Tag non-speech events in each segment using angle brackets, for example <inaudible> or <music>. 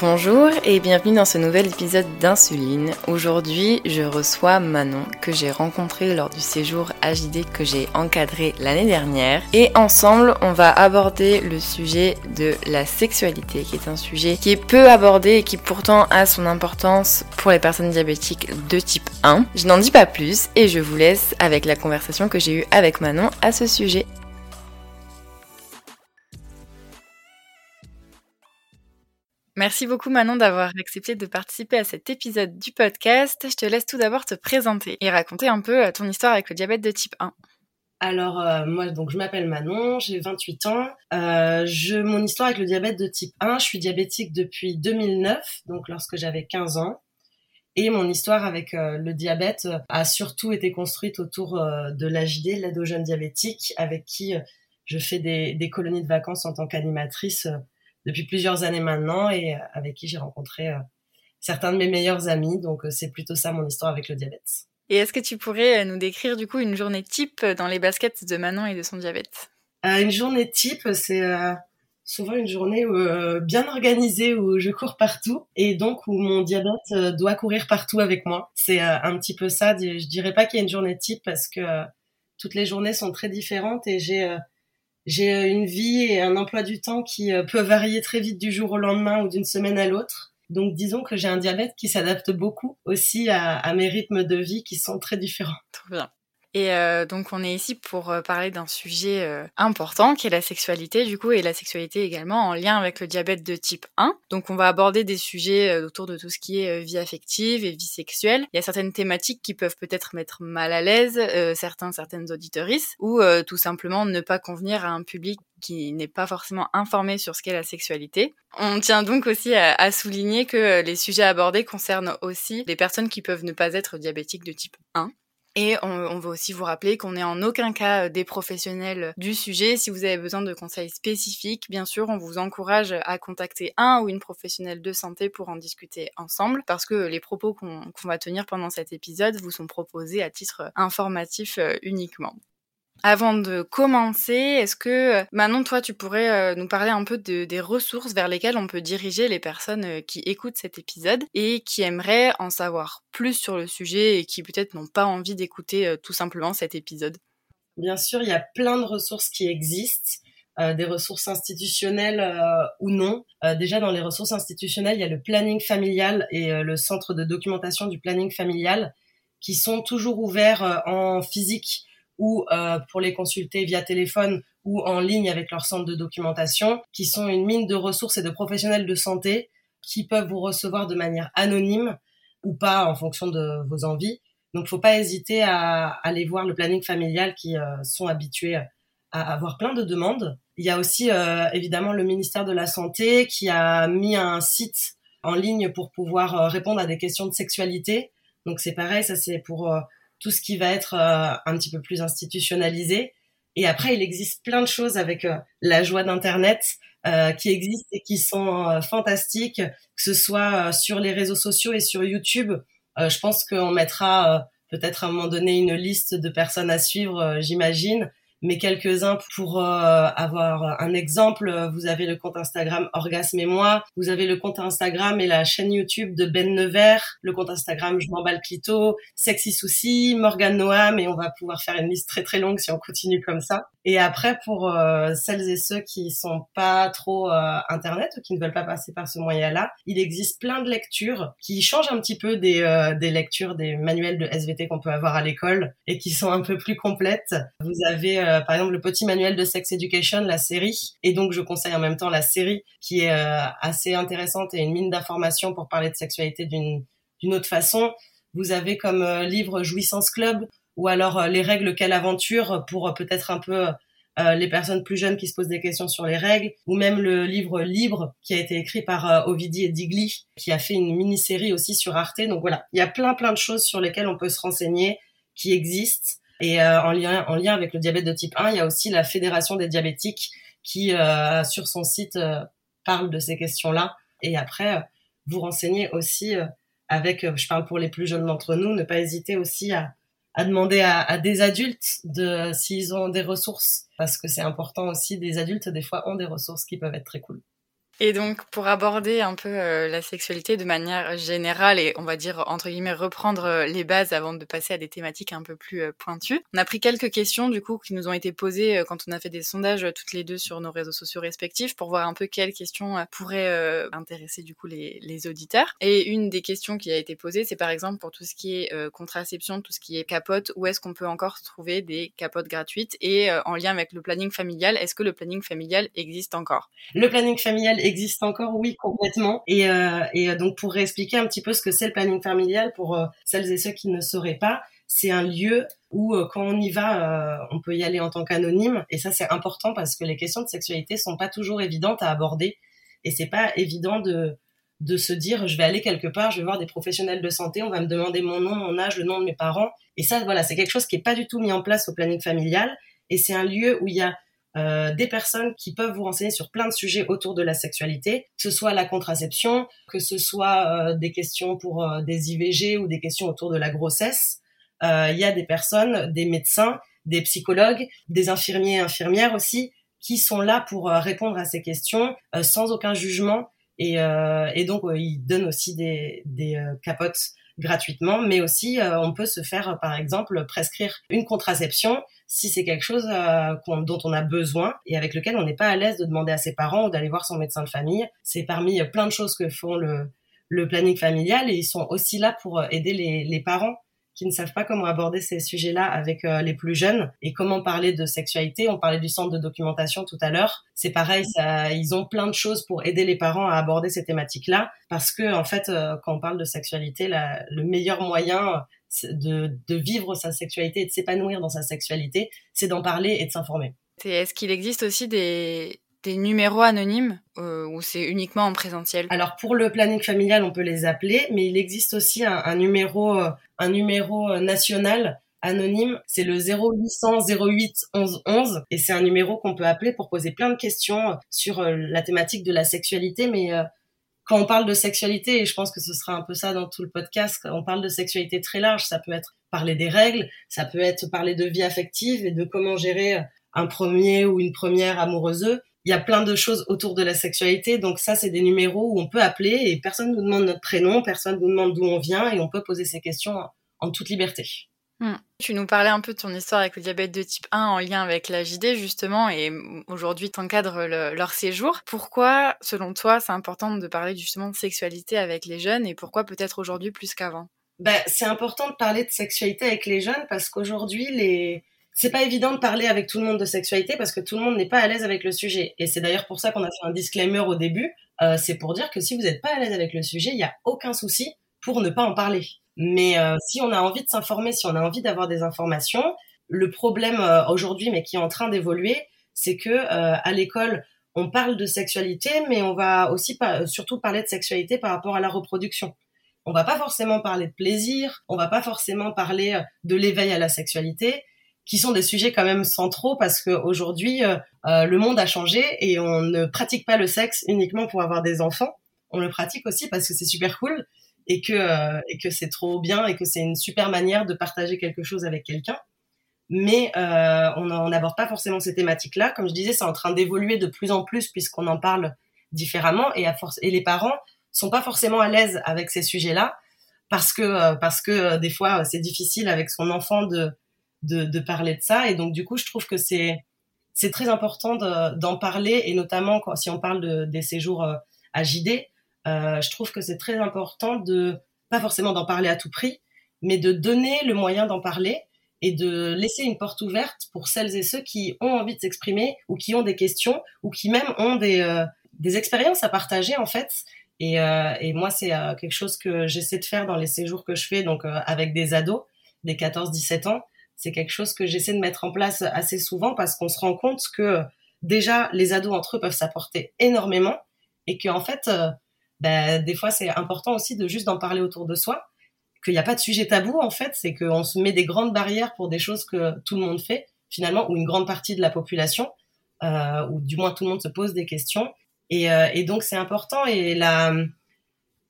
Bonjour et bienvenue dans ce nouvel épisode d'Insuline. Aujourd'hui, je reçois Manon que j'ai rencontré lors du séjour AJD que j'ai encadré l'année dernière et ensemble, on va aborder le sujet de la sexualité qui est un sujet qui est peu abordé et qui pourtant a son importance pour les personnes diabétiques de type 1. Je n'en dis pas plus et je vous laisse avec la conversation que j'ai eue avec Manon à ce sujet. Merci beaucoup Manon d'avoir accepté de participer à cet épisode du podcast. Je te laisse tout d'abord te présenter et raconter un peu euh, ton histoire avec le diabète de type 1. Alors euh, moi donc je m'appelle Manon, j'ai 28 ans. Euh, je mon histoire avec le diabète de type 1, je suis diabétique depuis 2009, donc lorsque j'avais 15 ans. Et mon histoire avec le diabète a surtout été construite autour de l'AJD, l'aide aux jeunes diabétiques, avec qui je fais des, des, colonies de vacances en tant qu'animatrice depuis plusieurs années maintenant et euh, avec qui j'ai rencontré euh, certains de mes meilleurs amis. Donc euh, c'est plutôt ça mon histoire avec le diabète. Et est-ce que tu pourrais nous décrire du coup une journée type dans les baskets de Manon et de son diabète? Une journée type, c'est souvent une journée bien organisée où je cours partout et donc où mon diabète doit courir partout avec moi. C'est un petit peu ça. Je dirais pas qu'il y a une journée type parce que toutes les journées sont très différentes et j'ai j'ai euh, une vie et un emploi du temps qui euh, peut varier très vite du jour au lendemain ou d'une semaine à l'autre. Donc disons que j'ai un diabète qui s'adapte beaucoup aussi à, mes rythmes de vie qui sont très différents. Trop bien. Et euh, donc on est ici pour euh, parler d'un sujet euh, important qui est la sexualité du coup et la sexualité également en lien avec le diabète de type 1. Donc on va aborder des sujets autour de tout ce qui est vie affective et vie sexuelle. Il y a certaines thématiques qui peuvent peut-être mettre mal à l'aise certains certaines auditorices ou tout simplement ne pas convenir à un public qui n'est pas forcément informé sur ce qu'est la sexualité. On tient donc aussi à, à, souligner que les sujets abordés concernent aussi les personnes qui peuvent ne pas être diabétiques de type 1. Et on, va aussi vous rappeler qu'on n'est en aucun cas euh, des professionnels du sujet. Si vous avez besoin de conseils spécifiques, bien sûr, on vous encourage à contacter un ou une professionnelle de santé pour en discuter ensemble, parce que les propos qu'on va tenir pendant cet épisode vous sont proposés à titre informatif euh, uniquement. Avant de commencer, est-ce que Manon, toi, tu pourrais euh, nous parler un peu de, des ressources vers lesquelles on peut diriger les personnes euh, qui écoutent cet épisode et qui aimeraient en savoir plus sur le sujet et qui peut-être n'ont pas envie d'écouter euh, tout simplement cet épisode? Bien sûr, il y a plein de ressources qui existent. Euh, des ressources institutionnelles euh, ou non. Euh, déjà dans les ressources institutionnelles, il y a le planning familial et le centre de documentation du planning familial qui sont toujours ouverts en physique ou euh, pour les consulter via téléphone ou en ligne avec leur centre de documentation, qui sont une mine de ressources et de professionnels de santé qui peuvent vous recevoir de manière anonyme ou pas en fonction de vos envies. Donc, faut pas hésiter à, aller voir le planning familial qui euh, sont habitués à avoir plein de demandes. Il y a aussi euh, évidemment le ministère de la Santé qui a mis un site en ligne pour pouvoir euh, répondre à des questions de sexualité. Donc c'est pareil, ça c'est pour tout ce qui va être euh, un petit peu plus institutionnalisé. Et après, il existe plein de choses avec euh, la joie d'Internet euh, qui existent et qui sont fantastiques, que ce soit sur les réseaux sociaux et sur YouTube. je pense qu'on mettra peut-être à un moment donné une liste de personnes à suivre, j'imagine mais quelques-uns pour euh, avoir un exemple. Vous avez le compte Instagram Orgasme et moi, vous avez le compte Instagram et la chaîne YouTube de Ben Nevers, le compte Instagram Je m'emballe clito, Sexy Souci, Morgan Noam, et on va pouvoir faire une liste très très longue si on continue comme ça. Et après, pour euh, celles et ceux qui sont pas trop euh, internet ou qui ne veulent pas passer par ce moyen-là, il existe plein de lectures qui changent un petit peu des, des lectures des manuels de SVT qu'on peut avoir à l'école et qui sont un peu plus complètes. Vous avez euh, par exemple le petit manuel de sex education, la série, et donc je conseille en même temps la série qui est euh, assez intéressante et une mine d'informations pour parler de sexualité d'une autre façon. Vous avez comme euh, livre Jouissance Club ou alors les règles quelle aventure pour peut-être un peu les personnes plus jeunes qui se posent des questions sur les règles, ou même le livre Libre qui a été écrit par Ovidie et Digli, qui a fait une mini-série aussi sur Arte. Donc voilà, il y a plein plein de choses sur lesquelles on peut se renseigner, qui existent. Et euh, en, lien, en lien avec le diabète de type 1, il y a aussi la Fédération des diabétiques qui, euh, sur son site, euh, parle de ces questions-là. Et après, vous renseignez aussi avec, je parle pour les plus jeunes d'entre nous, ne pas hésiter aussi à, à demander à, à, des adultes de s'ils ont des ressources, parce que c'est important aussi, des adultes des fois ont des ressources qui peuvent être très cool. Et donc, pour aborder un peu euh, la sexualité de manière générale et on va dire, entre guillemets, reprendre euh, les bases avant de passer à des thématiques un peu plus euh, pointues, on a pris quelques questions, du coup, qui nous ont été posées quand on a fait des sondages toutes les deux sur nos réseaux sociaux respectifs pour voir un peu quelles questions pourraient intéresser, du coup, les, les, auditeurs. Et une des questions qui a été posée, c'est par exemple pour tout ce qui est contraception, tout ce qui est capote, où est-ce qu'on peut encore trouver des capotes gratuites? Et en lien avec le planning familial, est-ce que le planning familial existe encore? Le planning familial existe encore, oui, complètement. Et, euh, et euh, donc pour réexpliquer un petit peu ce que c'est le planning familial pour euh, celles et ceux qui ne sauraient pas, c'est un lieu où quand on y va, on peut y aller en tant qu'anonyme. Et ça, c'est important parce que les questions de sexualité sont pas toujours évidentes à aborder. Et c'est pas évident de, de se dire, je vais aller quelque part, je vais voir des professionnels de santé, on va me demander mon nom, mon âge, le nom de mes parents. Et ça, voilà, c'est quelque chose qui est pas du tout mis en place au planning familial. Et c'est un lieu où il y a euh, des personnes qui peuvent vous renseigner sur plein de sujets autour de la sexualité, que ce soit la contraception, que ce soit euh, des questions pour euh, des IVG ou des questions autour de la grossesse. Il y a des personnes, des médecins, des psychologues, des infirmiers et infirmières aussi, qui sont là pour répondre à ces questions sans aucun jugement. Et, donc, ils donnent aussi des capotes gratuitement, mais aussi on peut se faire, par exemple, prescrire une contraception si c'est quelque chose euh, dont on a besoin et avec lequel on n'est pas à l'aise de demander à ses parents ou d'aller voir son médecin de famille. C'est parmi plein de choses que font le, le planning familial et ils sont aussi là pour aider les, les parents qui ne savent pas comment aborder ces sujets-là avec euh, les plus jeunes et comment parler de sexualité. On parlait du centre de documentation tout à l'heure. C'est pareil, ça, ils ont plein de choses pour aider les parents à aborder ces thématiques-là parce que en fait, euh, quand on parle de sexualité, le meilleur moyen de vivre sa sexualité et de s'épanouir dans sa sexualité, c'est d'en parler et de s'informer. Est-ce qu'il existe aussi des, des numéros anonymes euh, ou c'est uniquement en présentiel? Alors pour le planning familial, on peut les appeler, mais il existe aussi un, numéro, euh, un numéro euh, national anonyme, c'est le 0800 08 11 11 et c'est un numéro qu'on peut appeler pour poser plein de questions sur la thématique de la sexualité, mais quand on parle de sexualité, et je pense que ce sera un peu ça dans tout le podcast, on parle de sexualité très large, ça peut être parler des règles, ça peut être parler de vie affective et de comment gérer un premier ou une première amoureuse. Il y a plein de choses autour de la sexualité, donc ça c'est des numéros où on peut appeler et personne nous demande notre prénom, personne nous demande d'où on vient et on peut poser ces questions en toute liberté. Hmm. Tu nous parlais un peu de ton histoire avec le diabète de type 1 en lien avec la JD justement et aujourd'hui tu encadres leur séjour. Pourquoi, selon toi, c'est important de parler justement de sexualité avec les jeunes et pourquoi peut-être aujourd'hui plus qu'avant? Ben, C'est important de parler de sexualité avec les jeunes parce qu'aujourd'hui, les... c'est pas évident de parler avec tout le monde de sexualité parce que tout le monde n'est pas à l'aise avec le sujet. Et c'est d'ailleurs pour ça qu'on a fait un disclaimer au début. Euh, c'est pour dire que si vous n'êtes pas à l'aise avec le sujet, il n'y a aucun souci pour ne pas en parler. Mais euh, si on a envie de s'informer, si on a envie d'avoir des informations, le problème euh, aujourd'hui, mais qui est en train d'évoluer, c'est que euh, à l'école, on parle de sexualité, mais on va aussi surtout parler de sexualité par rapport à la reproduction. On va pas forcément parler de plaisir, on va pas forcément parler de l'éveil à la sexualité, qui sont des sujets quand même centraux parce qu'aujourd'hui, le monde a changé et on ne pratique pas le sexe uniquement pour avoir des enfants. On le pratique aussi parce que c'est super cool et que euh, et que c'est trop bien et que c'est une super manière de partager quelque chose avec quelqu'un. Mais euh, on n'aborde pas forcément ces thématiques-là. Comme je disais, c'est en train d'évoluer de plus en plus puisqu'on en parle différemment et, à force, et les parents sont pas forcément à l'aise avec ces sujets-là parce que euh, parce que des fois c'est difficile avec son enfant de, de, parler de ça et donc du coup je trouve que c'est c'est très important d'en parler et notamment quand, si on parle de, des séjours à JD euh, je trouve que c'est très important de, pas forcément d'en parler à tout prix, mais de donner le moyen d'en parler et de laisser une porte ouverte pour celles et ceux qui ont envie de s'exprimer ou qui ont des questions ou qui même ont des, euh, des expériences à partager en fait. Et, euh, et moi, c'est quelque chose que j'essaie de faire dans les séjours que je fais, donc avec des ados, des 14-17 ans. C'est quelque chose que j'essaie de mettre en place assez souvent parce qu'on se rend compte que déjà les ados entre eux peuvent s'apporter énormément et qu'en fait ben, des fois c'est important aussi de juste d'en parler autour de soi, qu'il n'y a pas de sujet tabou en fait, c'est qu'on se met des grandes barrières pour des choses que tout le monde fait finalement, ou une grande partie de la population, euh, ou du moins tout le monde se pose des questions. Et, euh, et donc c'est important et la,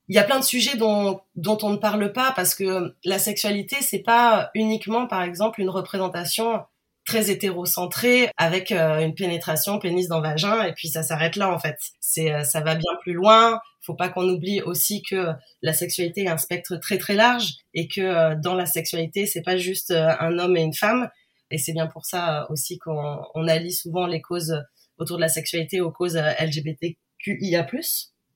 il y a plein de sujets dont, dont on ne parle pas parce que la sexualité c'est pas uniquement par exemple une représentation très hétérocentré avec une pénétration pénis dans vagin et puis ça s'arrête là en fait. C'est ça va bien plus loin. Faut pas qu'on oublie aussi que la sexualité est un spectre très très large et que dans la sexualité c'est pas juste un homme et une femme et c'est bien pour ça aussi qu'on on allie souvent les causes autour de la sexualité aux causes LGBTQIA+.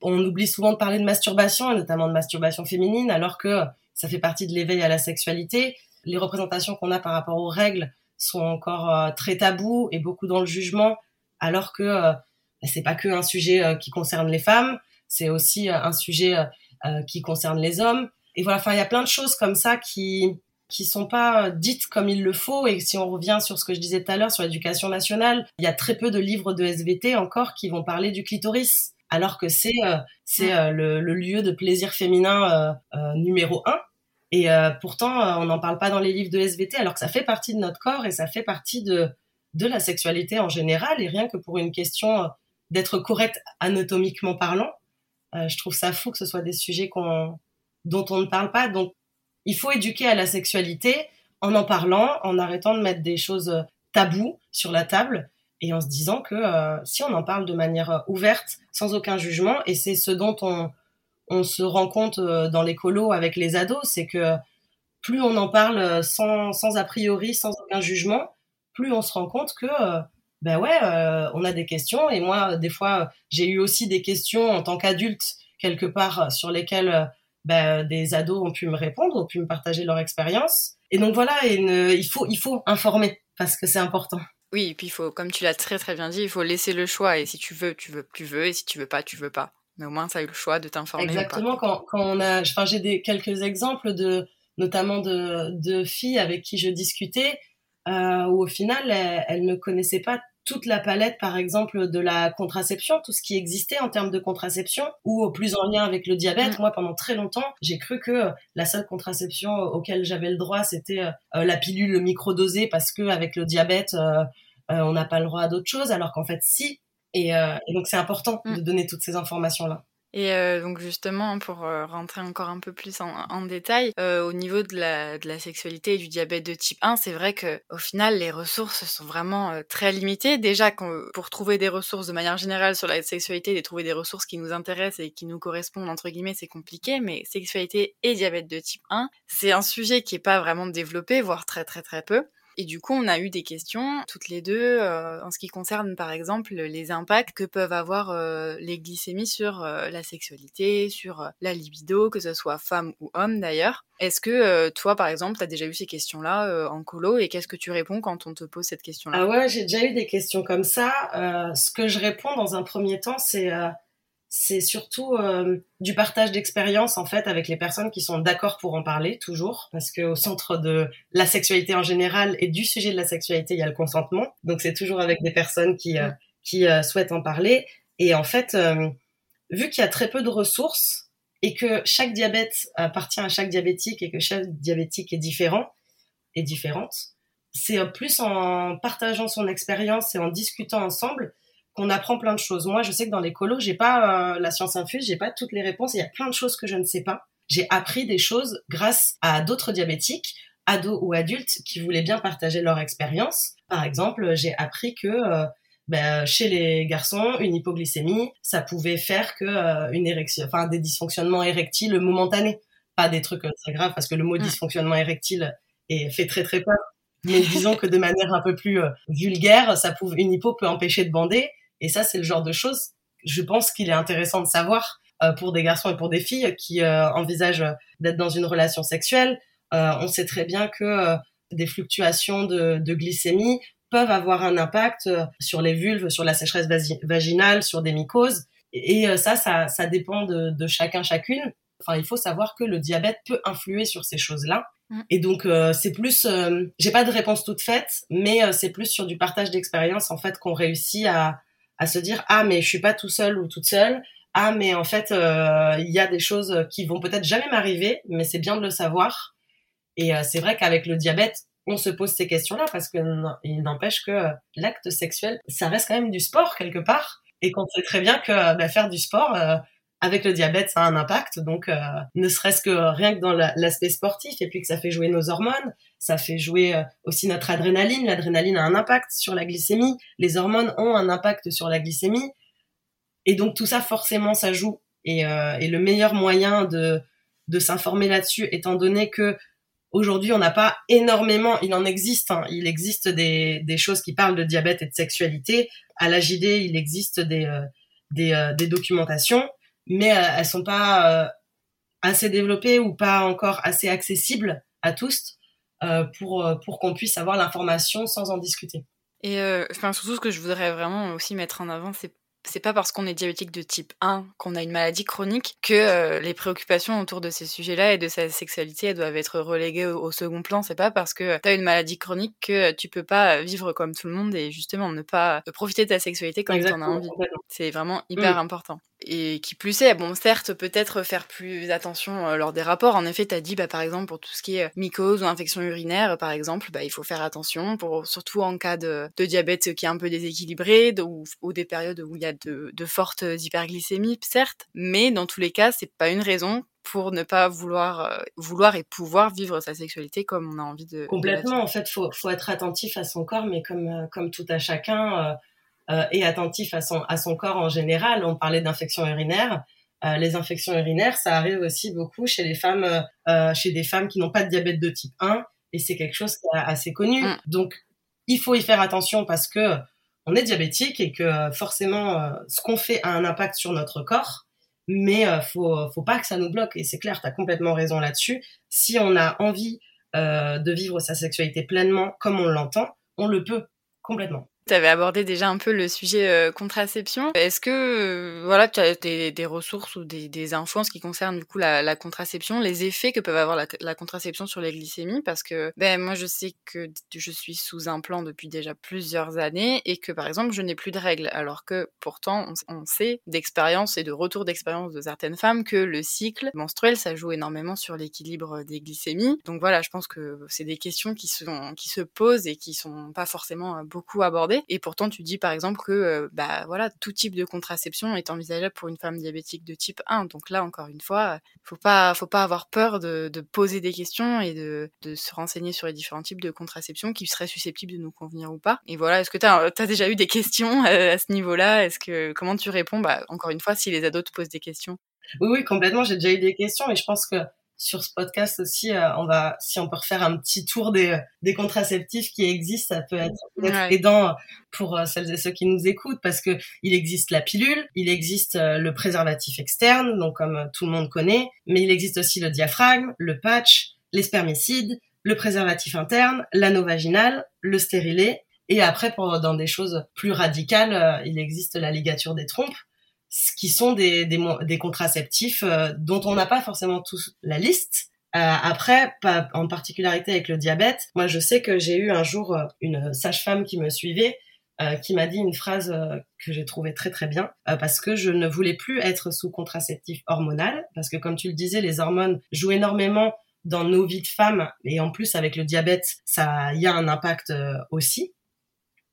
On oublie souvent de parler de masturbation et notamment de masturbation féminine alors que ça fait partie de l'éveil à la sexualité. Les représentations qu'on a par rapport aux règles sont encore euh, très tabous et beaucoup dans le jugement, alors que euh, c'est pas que un sujet euh, qui concerne les femmes, c'est aussi un sujet qui concerne les hommes. Et voilà, enfin, il y a plein de choses comme ça qui qui sont pas dites comme il le faut. Et si on revient sur ce que je disais tout à l'heure sur l'éducation nationale, il y a très peu de livres de SVT encore qui vont parler du clitoris, alors que c'est c'est le, le, lieu de plaisir féminin numéro un. Et euh, pourtant, euh, on n'en parle pas dans les livres de SVT, alors que ça fait partie de notre corps et ça fait partie de, de la sexualité en général. Et rien que pour une question euh, d'être correct anatomiquement parlant, je trouve ça fou que ce soit des sujets qu'on, dont on ne parle pas. Donc, il faut éduquer à la sexualité en en parlant, en arrêtant de mettre des choses taboues sur la table et en se disant que si on en parle de manière ouverte, sans aucun jugement, et c'est ce dont on, on se rend compte euh, dans les colos avec les ados, c'est que plus on en parle euh, sans, sans a priori, sans aucun jugement, plus on se rend compte que euh, ben ouais, on a des questions. Et moi, des fois, j'ai eu aussi des questions en tant qu'adulte quelque part sur lesquelles ben, des ados ont pu me répondre, ont pu me partager leur expérience. Et donc voilà, il faut il faut informer parce que c'est important. Oui, et puis il faut, comme tu l'as très très bien dit, il faut laisser le choix. Et si tu veux, tu veux, tu veux, et si tu veux pas, tu veux pas. Mais au moins, ça a eu le choix de t'informer. Exactement. Quand, quand on a, enfin, j'ai des quelques exemples de, notamment de, de filles avec qui je discutais, euh, où au final, elles, ne connaissaient pas toute la palette, par exemple, de la contraception, tout ce qui existait en termes de contraception, ou plus en lien avec le diabète. Mm. Moi, pendant très longtemps, j'ai cru que la seule contraception auquel j'avais le droit, c'était euh, la pilule microdosée, parce que avec le diabète, euh, euh on n'a pas le droit à d'autres choses, alors qu'en fait, si, euh, et, donc c'est important de mm. donner toutes ces informations-là. Et euh, donc justement, pour euh, rentrer encore un peu plus en, détail, au niveau de la, de la, sexualité et du diabète de type 1, c'est vrai que au final, les ressources sont vraiment très limitées. Déjà, pour trouver des ressources de manière générale sur la sexualité, de trouver des ressources qui nous intéressent et qui nous correspondent, entre guillemets, c'est compliqué. Mais sexualité et diabète de type 1, c'est un sujet qui est pas vraiment développé, voire très très très peu. Et du coup, on a eu des questions, toutes les deux, euh, en ce qui concerne par exemple les impacts que peuvent avoir euh, les glycémies sur euh, la sexualité, sur la libido, que ce soit femme ou homme d'ailleurs. Est-ce que toi, par exemple, tu as déjà eu ces questions-là en colo et qu'est-ce que tu réponds quand on te pose cette question-là? Ah ouais, j'ai déjà eu des questions comme ça. ce que je réponds dans un premier temps, c'est c'est surtout euh, du partage d'expérience en fait avec les personnes qui sont d'accord pour en parler toujours parce que au centre de la sexualité en général et du sujet de la sexualité il y a le consentement. Donc c'est toujours avec des personnes qui euh, qui euh, souhaitent en parler. Et en fait vu qu'il y a très peu de ressources et que chaque diabète appartient à chaque diabétique et que chaque diabétique est différent et différente c'est plus en partageant son expérience et en discutant ensemble qu'on apprend plein de choses. Moi, je sais que dans les colos, j'ai pas euh, la science infuse, j'ai pas toutes les réponses. Il y a plein de choses que je ne sais pas. J'ai appris des choses grâce à d'autres diabétiques, ados ou adultes, qui voulaient bien partager leur expérience. Par exemple, j'ai appris que euh, ben, chez les garçons, une hypoglycémie, ça pouvait faire que euh, une érection, enfin des dysfonctionnements érectiles momentanés, pas des trucs très graves, parce que le mot mm. dysfonctionnement érectile est fait très très peur. Mais disons que de manière un peu plus vulgaire, ça pouvait, une hypo peut empêcher de bander et ça, c'est le genre de choses, je pense qu'il est intéressant de savoir euh, pour des garçons et pour des filles qui euh, envisagent d'être dans une relation sexuelle. Euh, on sait très bien que des fluctuations de, de, glycémie peuvent avoir un impact sur les vulves, sur la sécheresse vaginale, sur des mycoses. Et ça, ça, ça dépend de, de, chacun, chacune. Enfin, il faut savoir que le diabète peut influer sur ces choses-là. Mm. Et donc, c'est plus, j'ai pas de réponse toute faite, mais c'est plus sur du partage d'expérience en fait qu'on réussit à, à se dire ah mais je suis pas tout seul ou toute seule. Ah mais en fait euh, il y a des choses qui vont peut-être jamais m'arriver mais c'est bien de le savoir. Et euh, c'est vrai qu'avec le diabète on se pose ces questions-là parce que il n'empêche que l'acte sexuel ça reste quand même du sport quelque part. Et qu'on sait très bien que bah, faire du sport euh, avec le diabète, ça a un impact. Donc, euh, ne serait-ce que rien que dans l'aspect sportif, et puis que ça fait jouer nos hormones, ça fait jouer euh, aussi notre adrénaline. L'adrénaline a un impact sur la glycémie. Les hormones ont un impact sur la glycémie. Et donc, tout ça, forcément, ça joue. Et, euh, le meilleur moyen de, s'informer là-dessus, étant donné que aujourd'hui, on n'a pas énormément, il en existe, hein, il existe des, choses qui parlent de diabète et de sexualité. À l'AJD, il existe des documentations mais euh, elles sont pas euh, assez développées ou pas encore assez accessibles à tous euh, pour, pour qu'on puisse avoir l'information sans en discuter. Et enfin, surtout, ce que je voudrais vraiment aussi mettre en avant, c'est c'est pas parce qu'on est diabétique de type 1 qu'on a une maladie chronique que euh, les préoccupations autour de ces sujets-là et de sa sexualité elles doivent être reléguées au, second plan. C'est pas parce que tu as une maladie chronique que tu peux pas vivre comme tout le monde et justement ne pas profiter de ta sexualité quand tu en as envie. C'est vraiment hyper mm. important. Et qui plus est, bon, certes, peut-être faire plus attention euh, lors des rapports. En effet, tu as dit, bah, par exemple, pour tout ce qui est mycose ou infection urinaire, par exemple, bah, il faut faire attention, pour, surtout en cas de, de diabète qui est un peu déséquilibré ou, ou des périodes où il y a de, fortes hyperglycémies, certes, mais dans tous les cas, c'est pas une raison pour ne pas vouloir, euh, vouloir et pouvoir vivre sa sexualité comme on a envie de. Complètement, en fait, faut, faut être attentif à son corps, mais comme, euh, comme tout à chacun, euh, et attentif à son, à son corps en général. On parlait d'infections urinaires. les infections urinaires, ça arrive aussi beaucoup chez les femmes, chez des femmes qui n'ont pas de diabète de type 1, et c'est quelque chose qui est assez connu. Mm. Donc, il faut y faire attention parce que on est diabétique et que euh, forcément euh, ce qu'on fait a un impact sur notre corps, mais euh, faut faut pas que ça nous bloque. Et c'est clair, tu as complètement raison là-dessus. Si on a envie de vivre sa sexualité pleinement comme on l'entend, on le peut complètement. Tu avais abordé déjà un peu le sujet euh, contraception. Est-ce que euh, voilà, tu as des, ressources ou des, infos en ce qui concerne du coup la, contraception, les effets que peuvent avoir la, contraception sur les glycémies? Parce que ben moi je sais que je suis sous un plan depuis déjà plusieurs années et que par exemple je n'ai plus de règles, alors que pourtant on, sait d'expérience et de retour d'expérience de certaines femmes que le cycle menstruel ça joue énormément sur l'équilibre des glycémies. Donc voilà, je pense que c'est des questions qui, qui se posent et qui sont pas forcément euh, beaucoup abordées et pourtant, tu dis par exemple que euh, bah voilà, tout type de contraception est envisageable pour une femme diabétique de type 1. Donc là, encore une fois, faut pas, faut pas avoir peur de, poser des questions et de, se renseigner sur les différents types de contraception qui seraient susceptibles de nous convenir ou pas. Et voilà, est-ce que tu as, déjà eu des questions euh, à ce niveau-là? Comment tu réponds? Bah encore une fois, si les ados te posent des questions. Oui, oui, complètement. J'ai déjà eu des questions et je pense que sur ce podcast aussi, euh, on va, si on peut refaire un petit tour des, des contraceptifs qui existent, ça peut être, aidant pour euh, celles et ceux qui nous écoutent parce que il existe la pilule, il existe euh, le préservatif externe, donc comme tout le monde connaît, mais il existe aussi le diaphragme, le patch, les spermicides, le préservatif interne, l'anneau vaginal, le stérilet, et après, pour, dans des choses plus radicales, il existe la ligature des trompes, qui sont des, des, des contraceptifs euh, dont on n'a pas forcément tous la liste. Euh, après, pas, en particularité avec le diabète, moi je sais que j'ai eu un jour euh, une sage-femme qui me suivait euh, qui m'a dit une phrase que j'ai trouvée très très bien parce que je ne voulais plus être sous contraceptif hormonal parce que comme tu le disais, les hormones jouent énormément dans nos vies de femmes et en plus avec le diabète, ça y a un impact aussi.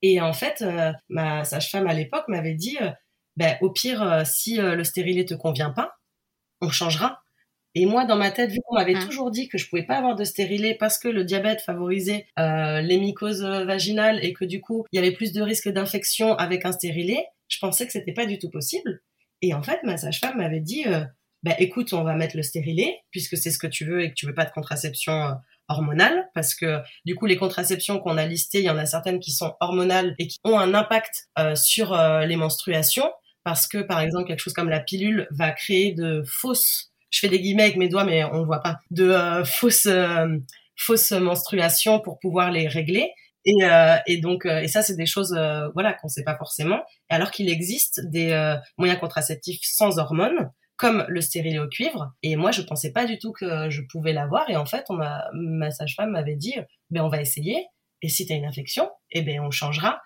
Et en fait, ma sage-femme à l'époque m'avait dit ben, au pire, euh, si euh, le stérilet te convient pas, on changera. Et moi, dans ma tête, vu qu'on m'avait toujours dit que je pouvais pas avoir de stérilet parce que le diabète favorisait euh, les mycoses vaginales et que du coup, il y avait plus de risques d'infection avec un stérilet, je pensais que c'était pas du tout possible. Et en fait, ma sage-femme m'avait dit, ben, écoute, on va mettre le stérilet puisque c'est ce que tu veux et que tu veux pas de contraception hormonale parce que du coup les contraceptions qu'on a listées, il y en a certaines qui sont hormonales et qui ont un impact sur les menstruations parce que par exemple quelque chose comme la pilule va créer de fausses je fais des guillemets avec mes doigts mais on ne voit pas de euh, fausses euh, fausses menstruations pour pouvoir les régler. Et, euh, et donc et ça c'est des choses voilà qu'on sait pas forcément alors qu'il existe des moyens contraceptifs sans hormones comme le stérilet au cuivre et moi je pensais pas du tout que je pouvais l'avoir et en fait on m'a sage-femme m'avait dit ben on va essayer et si tu une infection eh ben on changera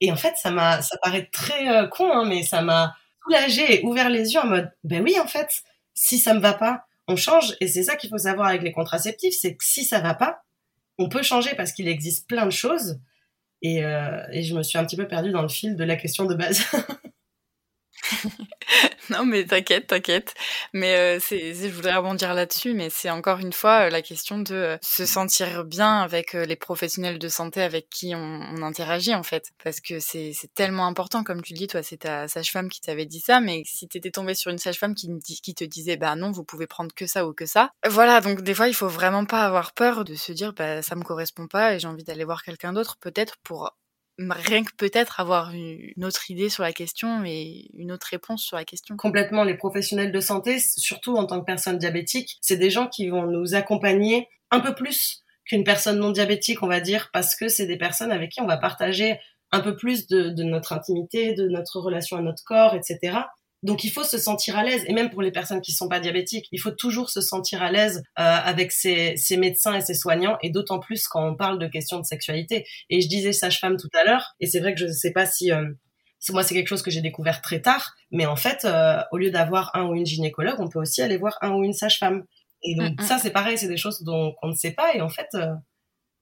et en fait, ça m'a, ça paraît très euh, con, hein, mais ça m'a soulagé et ouvert les yeux en mode, ben oui, en fait, si ça me va pas, on change. Et c'est ça qu'il faut savoir avec les contraceptifs, c'est que si ça va pas, on peut changer parce qu'il existe plein de choses. Et, euh, et je me suis un petit peu perdue dans le fil de la question de base. <laughs> <laughs> Non, mais t'inquiète, t'inquiète. Mais euh, c'est, je voudrais rebondir là-dessus, mais c'est encore une fois euh, la question de euh, se sentir bien avec les professionnels de santé avec qui on, on interagit en fait, parce que c'est, c'est tellement important, comme tu le dis, toi, c'est ta sage-femme qui t'avait dit ça, mais si t'étais tombé sur une sage-femme qui, qui te disait, bah non, vous pouvez prendre que ça ou que ça, voilà. Donc des fois, il faut vraiment pas avoir peur de se dire, bah ça me correspond pas et j'ai envie d'aller voir quelqu'un d'autre, peut-être pour rien que peut-être avoir une autre idée sur la question et une autre réponse sur la question. Complètement, les professionnels de santé, surtout en tant que personne diabétique, c'est des gens qui vont nous accompagner un peu plus qu'une personne non diabétique, on va dire, parce que c'est des personnes avec qui on va partager un peu plus de, de notre intimité, de notre relation à notre corps, etc. Donc il faut se sentir à l'aise, et même pour les personnes qui ne sont pas diabétiques, il faut toujours se sentir à l'aise euh, avec ses, médecins et ses soignants, et d'autant plus quand on parle de questions de sexualité. Et je disais sage-femme tout à l'heure, et c'est vrai que je ne sais pas si... Euh, moi, c'est quelque chose que j'ai découvert très tard, mais en fait, euh, au lieu d'avoir un ou une gynécologue, on peut aussi aller voir un ou une sage-femme. Et donc mm, mm. ça, c'est pareil, c'est des choses dont on ne sait pas, et en fait,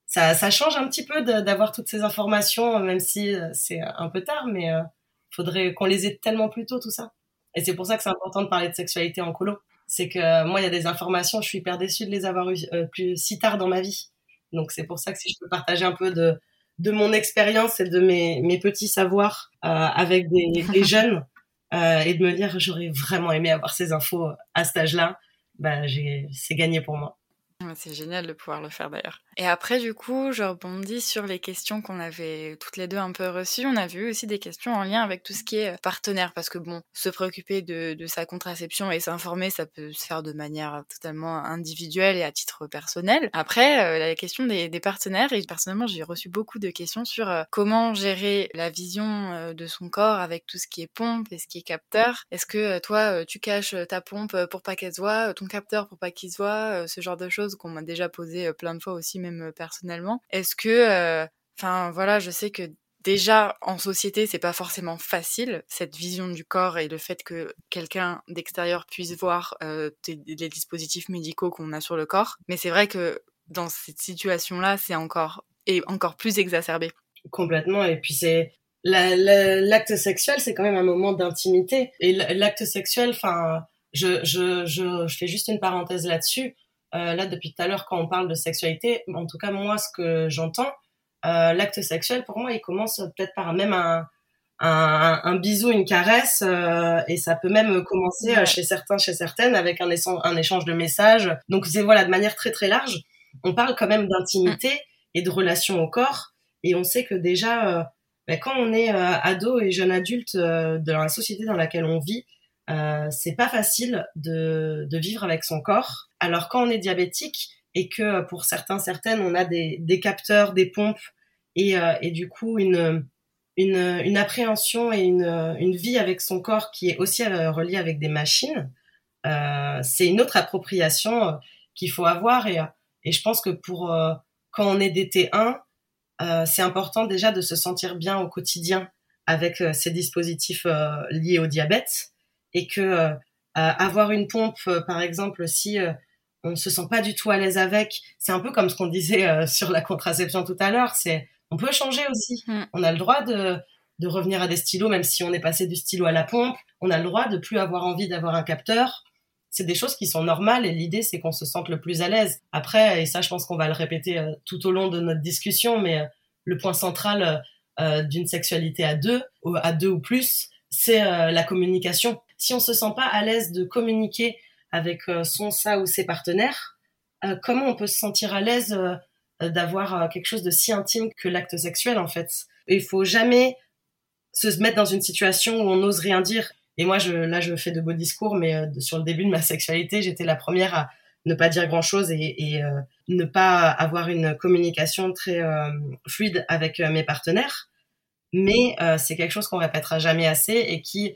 ça, ça change un petit peu d'avoir toutes ces informations, même si c'est un peu tard, mais il faudrait qu'on les ait tellement plus tôt, tout ça. Et c'est pour ça que c'est important de parler de sexualité en colo. C'est que euh, moi, il y a des informations, je suis hyper déçue de les avoir eues euh, plus si tard dans ma vie. Donc c'est pour ça que si je peux partager un peu de, de mon expérience et de mes, mes petits savoirs euh, avec des, <laughs> des jeunes euh, et de me dire j'aurais vraiment aimé avoir ces infos à cet âge-là, bah, c'est gagné pour moi. C'est génial de pouvoir le faire d'ailleurs. Et après, du coup, je rebondis sur les questions qu'on avait toutes les deux un peu reçues. On a vu aussi des questions en lien avec tout ce qui est euh, partenaire, parce que bon, se préoccuper de, de sa contraception et s'informer, ça peut se faire de manière totalement individuelle et à titre personnel. Après, euh, la question des, des, partenaires, et personnellement, j'ai reçu beaucoup de questions sur euh, comment gérer la vision de son corps avec tout ce qui est pompe et ce qui est capteur. Est-ce que toi, tu caches ta pompe pour pas qu'elle se voit, ton capteur pour pas qu'il se voit, ce genre de choses qu'on m'a déjà posé plein de fois aussi euh, personnellement. Est-ce que, euh, enfin voilà, je sais que déjà en société c'est pas forcément facile cette vision du corps et le fait que quelqu'un d'extérieur puisse voir euh, les dispositifs médicaux qu'on a sur le corps. Mais c'est vrai que dans cette situation-là, c'est encore et encore plus exacerbé. Complètement. Et puis c'est l'acte sexuel, c'est quand même un moment d'intimité. Et l'acte sexuel, enfin, je, je, je, je fais juste une parenthèse là-dessus. Euh, là, depuis tout à l'heure, quand on parle de sexualité, en tout cas, moi, ce que j'entends, euh, l'acte sexuel, pour moi, il commence peut-être par même un, un, un, bisou, une caresse, euh, et ça peut même commencer chez certains, chez certaines, avec un, un échange de messages. Donc, c'est voilà, de manière très très large. On parle quand même d'intimité et de relation au corps, et on sait que déjà, ben, quand on est ado et jeune adulte dans la société dans laquelle on vit, euh, c'est pas facile de, de, vivre avec son corps. Alors quand on est diabétique et que pour certains, certaines, on a des, des capteurs, des pompes et, euh, et du coup une, une, une, appréhension et une, une vie avec son corps qui est aussi euh, reliée avec des machines, euh, c'est une autre appropriation euh, qu'il faut avoir et, et je pense que pour quand on est DT1, c'est important déjà de se sentir bien au quotidien avec ces dispositifs liés au diabète et que euh, avoir une pompe, euh, par exemple, si euh, on ne se sent pas du tout à l'aise avec, c'est un peu comme ce qu'on disait <laughs> sur la contraception tout à l'heure, c'est on peut changer aussi. Mm. On a le droit de, de revenir à des stylos, même si on est passé du stylo à la pompe. On a le droit de plus avoir envie d'avoir un capteur. C'est des choses qui sont normales et l'idée c'est qu'on se sente le plus à l'aise. Après, et ça je pense qu'on va le répéter tout au long de notre discussion, mais le point central d'une sexualité à deux, à deux ou plus, c'est la communication si on se sent pas à l'aise de communiquer avec euh, son ça ou ses partenaires, euh, comment on peut se sentir à l'aise euh, d'avoir quelque chose de si intime que l'acte sexuel en fait? Il faut jamais se mettre dans une situation où on n'ose rien dire. Et moi, là, je fais de beaux discours, mais sur le début de ma sexualité, j'étais la première à ne pas dire grand-chose et ne pas avoir une communication très fluide avec mes partenaires. Mais c'est quelque chose qu'on répétera jamais assez et qui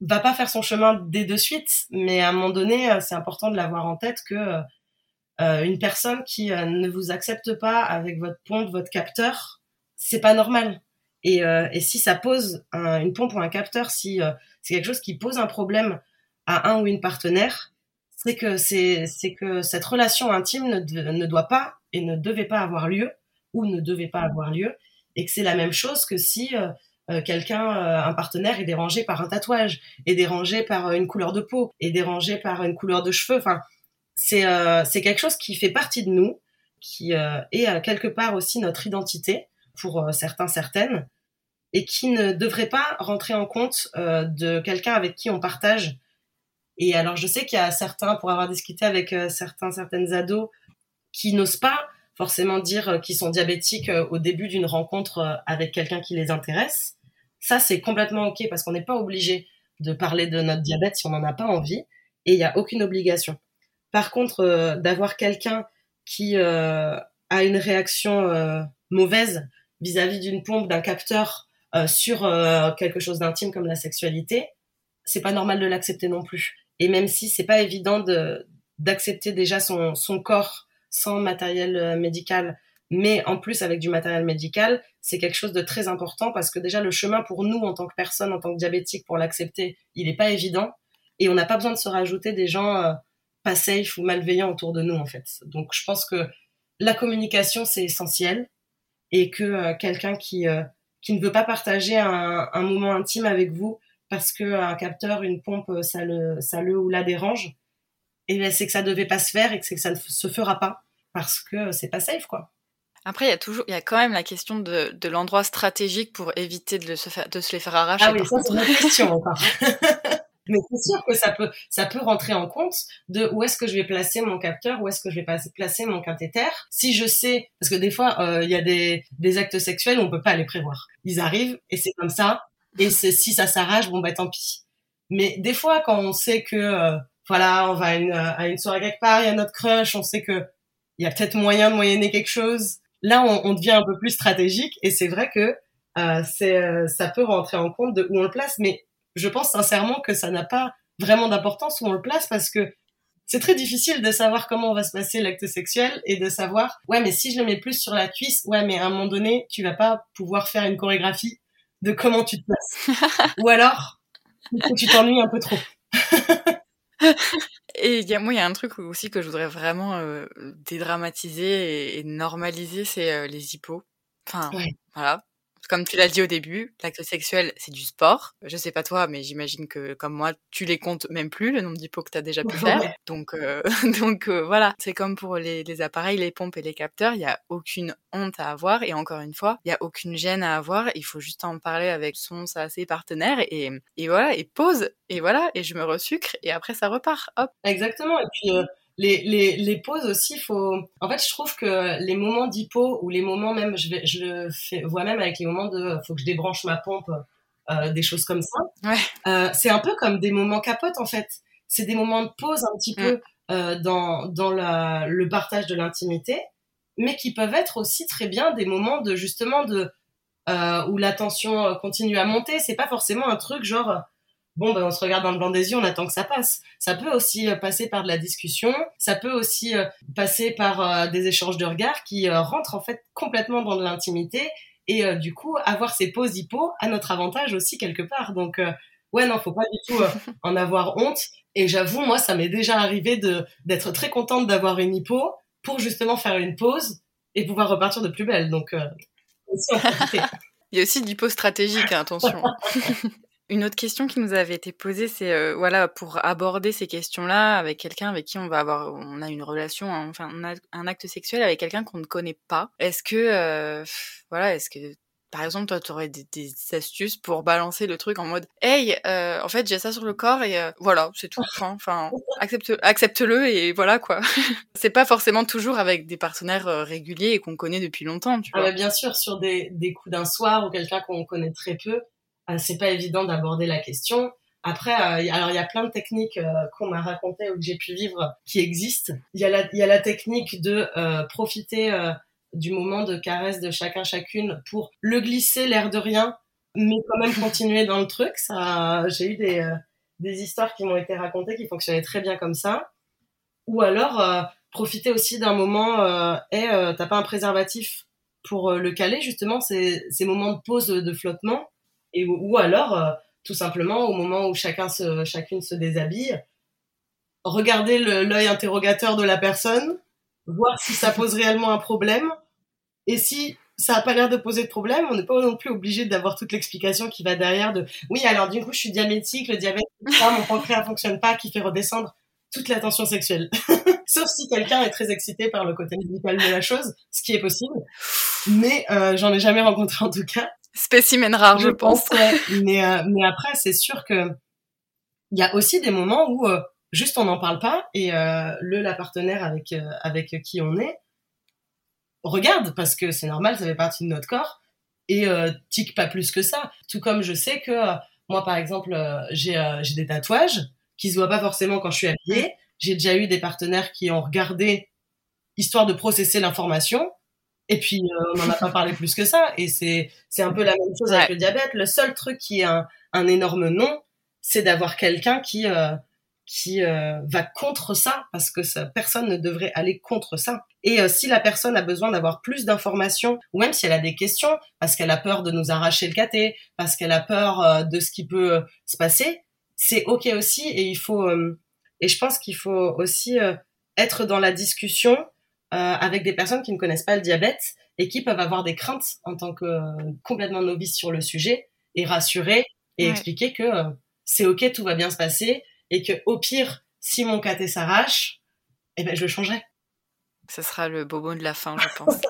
va pas faire son chemin dès de suite, mais à un moment donné, euh, c'est important de l'avoir en tête que euh, euh, une personne qui ne vous accepte pas avec votre pompe, votre capteur, c'est pas normal. Et, et, si ça pose une pompe ou un capteur, si c'est quelque chose qui pose un problème à un ou une partenaire, c'est que c'est c'est que cette relation intime ne, ne doit pas et ne devait pas avoir lieu ou ne devait pas avoir lieu, et que c'est la même chose que si quelqu'un, un partenaire est dérangé par un tatouage, est dérangé par une couleur de peau, est dérangé par une couleur de cheveux. Enfin, c'est c'est quelque chose qui fait partie de nous, qui est quelque part aussi notre identité pour certains certaines et qui ne devrait pas rentrer en compte de quelqu'un avec qui on partage et alors, je sais qu'il y a certains, pour avoir discuté avec euh, certains, certaines ados, qui n'osent pas forcément dire euh, qu'ils sont diabétiques euh, au début d'une rencontre avec quelqu'un qui les intéresse. Ça, c'est complètement OK parce qu'on n'est pas obligé de parler de notre diabète si on n'en a pas envie et il n'y a aucune obligation. Par contre, d'avoir quelqu'un qui a une réaction mauvaise vis-à-vis d'une pompe, d'un capteur sur quelque chose d'intime comme la sexualité, c'est pas normal de l'accepter non plus. Et même si c'est pas évident de d'accepter déjà son corps sans matériel euh, médical, mais en plus avec du matériel médical, c'est quelque chose de très important parce que déjà le chemin pour nous en tant que personne, en tant que diabétique, pour l'accepter, il n'est pas évident. Et on n'a pas besoin de se rajouter des gens euh, pas safe ou malveillants autour de nous en fait. Donc je pense que la communication c'est essentiel. Et que euh, quelqu'un qui qui ne veut pas partager un, un moment intime avec vous parce que un capteur, une pompe, ça le, ça le ou la dérange, et ben, c'est que ça devait pas se faire et que c'est que ça ne se fera pas parce que c'est pas safe, quoi. Après, il y a toujours, il y a quand même la question de, de l'endroit stratégique pour éviter de, se faire, de se les faire arracher. Ah oui, ça c'est une question <laughs> encore. <laughs> Mais c'est sûr que ça peut, ça peut rentrer en compte de où est-ce que je vais placer mon capteur, où est-ce que je vais placer mon cathéter. Si je sais, parce que des fois, euh, il y a des, des actes sexuels on peut pas les prévoir. Ils arrivent et c'est comme ça. Et si ça s'arrache, bon bah tant pis. Mais des fois, quand on sait que euh, voilà, on va à une, à une soirée quelque part, il y a notre crush, on sait que il y a peut-être moyen de moyenner quelque chose. Là, on, on devient un peu plus stratégique et c'est vrai que euh, c'est euh, ça peut rentrer en compte de où on le place. Mais je pense sincèrement que ça n'a pas vraiment d'importance où on le place parce que c'est très difficile de savoir comment va se passer l'acte sexuel et de savoir ouais mais si je le mets plus sur la cuisse ouais mais à un moment donné tu vas pas pouvoir faire une chorégraphie de comment tu te places. <laughs> Ou alors, tu t'ennuies un peu trop. <laughs> et y a, moi, il y a un truc aussi que je voudrais vraiment euh, dédramatiser et, normaliser, c'est euh, les hippos. Enfin, voilà comme tu l'as dit au début, l'acte sexuel, c'est du sport. Je sais pas toi, mais j'imagine que comme moi, tu les comptes même plus, le nombre d'hippos que tu as déjà pu <laughs> faire. Donc, euh, <laughs> donc euh, voilà, c'est comme pour les, les, appareils, les pompes et les capteurs, il y a aucune honte à avoir et encore une fois, il y a aucune gêne à avoir. Il faut juste en parler avec son, sa, ses partenaires et, et voilà, et pause et voilà, et je me resucre et après ça repart. Hop. Exactement. Et puis euh, les, les, les pauses aussi, faut. En fait, je trouve que les moments d'hypo ou les moments même, je, vais, je le fais, vois même avec les moments de, faut que je débranche ma pompe, euh, des choses comme ça. Ouais. Euh, c'est un peu comme des moments capotes en fait. C'est des moments de pause un petit peu mm. euh, dans dans la, le partage de l'intimité, mais qui peuvent être aussi très bien des moments de justement de euh, où la tension euh, continue à monter. C'est pas forcément un truc genre bon, ben, on se regarde dans le blanc des yeux, on attend que ça passe. Ça peut aussi euh, passer par de la discussion, ça peut aussi euh, passer par euh, des échanges de regards qui rentrent en fait complètement dans de l'intimité et du coup avoir ces pauses hypo à notre avantage aussi quelque part. Donc ouais, non, faut pas du tout en avoir honte. Et j'avoue, moi, ça m'est déjà arrivé de d'être très contente d'avoir une hypo pour justement faire une pause et pouvoir repartir de plus belle. Donc aussi <laughs> Il y a aussi l'hypo stratégique, hein, attention. <laughs> Une autre question qui nous avait été posée, c'est euh, voilà pour aborder ces questions-là avec quelqu'un avec qui on va avoir, on a une relation, hein, enfin un acte sexuel avec quelqu'un qu'on ne connaît pas. Est-ce que euh, voilà, est-ce que par exemple, toi, tu aurais des, astuces pour balancer le truc en mode Hey, euh, en fait, j'ai ça sur le corps et voilà, c'est tout. Enfin, accepte, accepte-le et voilà quoi. <laughs> c'est pas forcément toujours avec des partenaires réguliers et qu'on connaît depuis longtemps, tu ah vois. bah bien sûr, sur des, des coups d'un soir ou quelqu'un qu'on connaît très peu, euh, c'est pas évident d'aborder la question. Après, euh, alors il y a plein de techniques euh, qu'on m'a racontées ou que j'ai pu vivre qui existent. Il y a la, il y a la technique de profiter du moment de caresse de chacun chacune pour le glisser l'air de rien, mais quand même continuer dans le truc. Ça, j'ai eu des des histoires qui m'ont été racontées qui fonctionnaient très bien comme ça. Ou alors profiter aussi d'un moment. Euh, et t'as pas un préservatif pour le caler justement. Ces ces moments de pause de flottement et ou alors euh, tout simplement au moment où chacun se, chacune se déshabille, regarder l'œil interrogateur de la personne, voir si ça pose réellement un problème, et si ça a pas l'air de poser de problème. On n'est pas non plus obligé d'avoir toute l'explication qui va derrière de oui, alors du coup, je suis diabétique, le diabète, mon pancréas fonctionne pas, qui fait redescendre toute la tension sexuelle. <laughs> Sauf si quelqu'un est très excité par le côté médical de la chose, ce qui est possible. Mais euh, j'en ai jamais rencontré en tout cas. Spécimen rare, je, pense. Mais, euh, mais après, c'est sûr que il y a aussi des moments où euh, juste on n'en parle pas et le la partenaire avec avec qui on est regarde parce que c'est normal, ça fait partie de notre corps et tique pas plus que ça. Tout comme je sais que moi, par exemple, j'ai j'ai des tatouages qui se voient pas forcément quand je suis habillée. J'ai déjà eu des partenaires qui ont regardé histoire de processer l'information. Et puis, euh, on n'en a pas parlé plus que ça. Et c'est, c'est un peu la même chose avec le diabète. Le seul truc qui est un, un énorme non, c'est d'avoir quelqu'un qui, euh, qui euh, va contre ça, parce que ça, personne ne devrait aller contre ça. Et si la personne a besoin d'avoir plus d'informations, ou même si elle a des questions, parce qu'elle a peur de nous arracher le caté, parce qu'elle a peur de ce qui peut se passer, c'est ok aussi. Et il faut, et je pense qu'il faut aussi euh, être dans la discussion euh, avec des personnes qui ne connaissent pas le diabète et qui peuvent avoir des craintes en tant que euh, complètement novice sur le sujet et rassurer et expliquer que c'est ok, tout va bien se passer et que au pire, si mon caté s'arrache, eh ben je le changerai. Ce sera le bobo de la fin, je pense.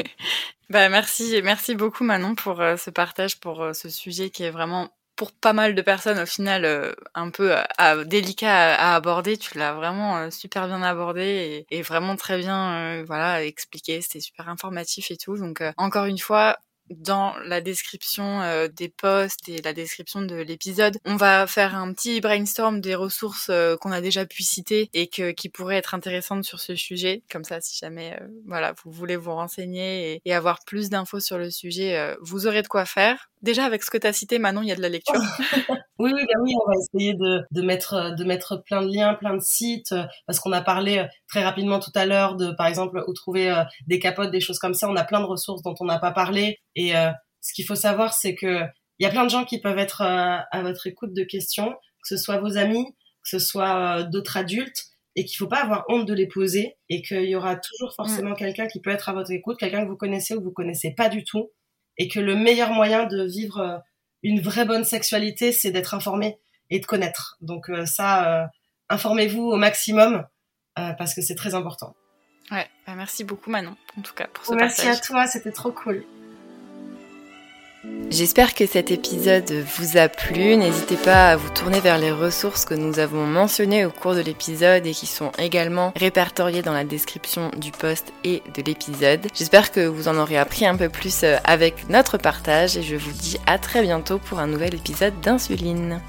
<laughs> bah merci, merci beaucoup Manon pour ce partage, pour ce sujet qui est vraiment pour pas mal de personnes au final euh, un peu euh, délicat à, aborder. Tu l'as vraiment euh, super bien abordé et, et vraiment très bien voilà expliqué. C'était super informatif et tout. Donc encore une fois, dans la description euh, des posts et la description de l'épisode. On va faire un petit brainstorm des ressources euh, qu'on a déjà pu citer et que, qui pourraient être intéressantes sur ce sujet. Comme ça, si jamais euh, voilà, vous voulez vous renseigner et, et avoir plus d'infos sur le sujet, vous aurez de quoi faire. Déjà, avec ce que tu as cité, Manon, il y a de la lecture. <laughs> oui, oui, ben oui, on va essayer de, de, mettre, de mettre plein de liens, plein de sites, parce qu'on a parlé très rapidement tout à l'heure de, par exemple, où trouver des capotes, des choses comme ça. On a plein de ressources dont on n'a pas parlé. Et euh, ce qu'il faut savoir, c'est que il y a plein de gens qui peuvent être euh, à votre écoute de questions, que ce soit vos amis, que ce soit euh, d'autres adultes, et qu'il faut pas avoir honte de les poser, et qu'il y aura toujours forcément mm. quelqu'un qui peut être à votre écoute, quelqu'un que vous connaissez ou que vous connaissez pas du tout, et que le meilleur moyen de vivre une vraie bonne sexualité, c'est d'être informé et de connaître. Donc ça, informez-vous au maximum parce que c'est très important. Ouais, bah, merci beaucoup Manon, en tout cas, pour ce Merci à toi, c'était trop cool. J'espère que cet épisode vous a plu. N'hésitez pas à vous tourner vers les ressources que nous avons mentionnées au cours de l'épisode et qui sont également répertoriées dans la description du post et de l'épisode. J'espère que vous en aurez appris un peu plus avec notre partage et je vous dis à très bientôt pour un nouvel épisode d'Insuline.